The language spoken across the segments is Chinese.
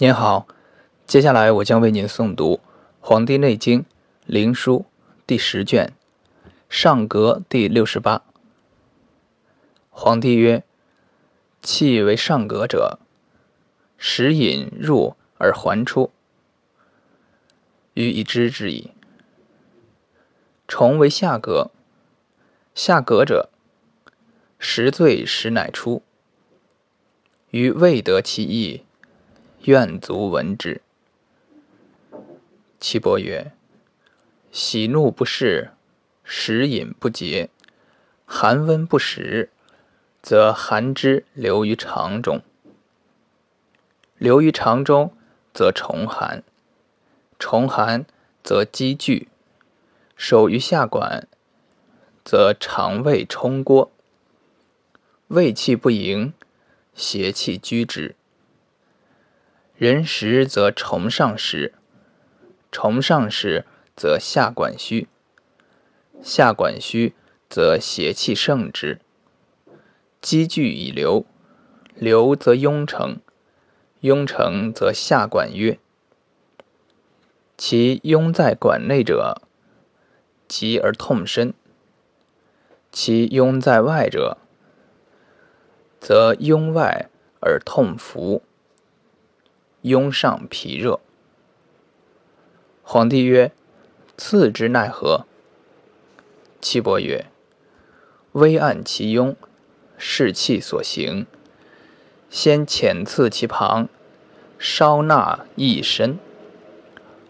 您好，接下来我将为您诵读《黄帝内经·灵枢》第十卷上格第六十八。皇帝曰：“气为上格者，食引入而还出，予以知之矣。虫为下格，下格者，食醉时乃出，于未得其意。”愿足闻之。岐伯曰：“喜怒不适，食饮不节，寒温不时，则寒之流于肠中。流于肠中，则虫寒；虫寒，则积聚；守于下管，则肠胃冲郭。胃气不盈，邪气居之。”人食则崇上食，虫上食则下管虚，下管虚则邪气盛之，积聚以流，流则壅成，壅成则下管约。其壅在管内者，急而痛深；其壅在外者，则壅外而痛服。痈上脾热。皇帝曰：“次之奈何？”岐伯曰：“微按其痈，视气所行，先浅刺其旁，稍纳益深，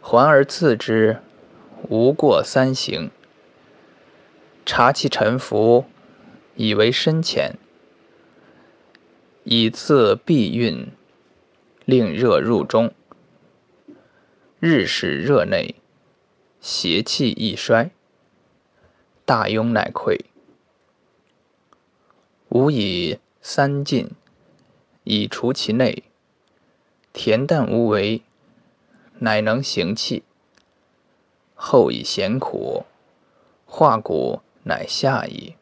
还而刺之，无过三行。察其沉浮，以为深浅，以次避运。”令热入中，日使热内，邪气易衰，大痈乃溃。吾以三进，以除其内，恬淡无为，乃能行气。后以咸苦化骨，乃下矣。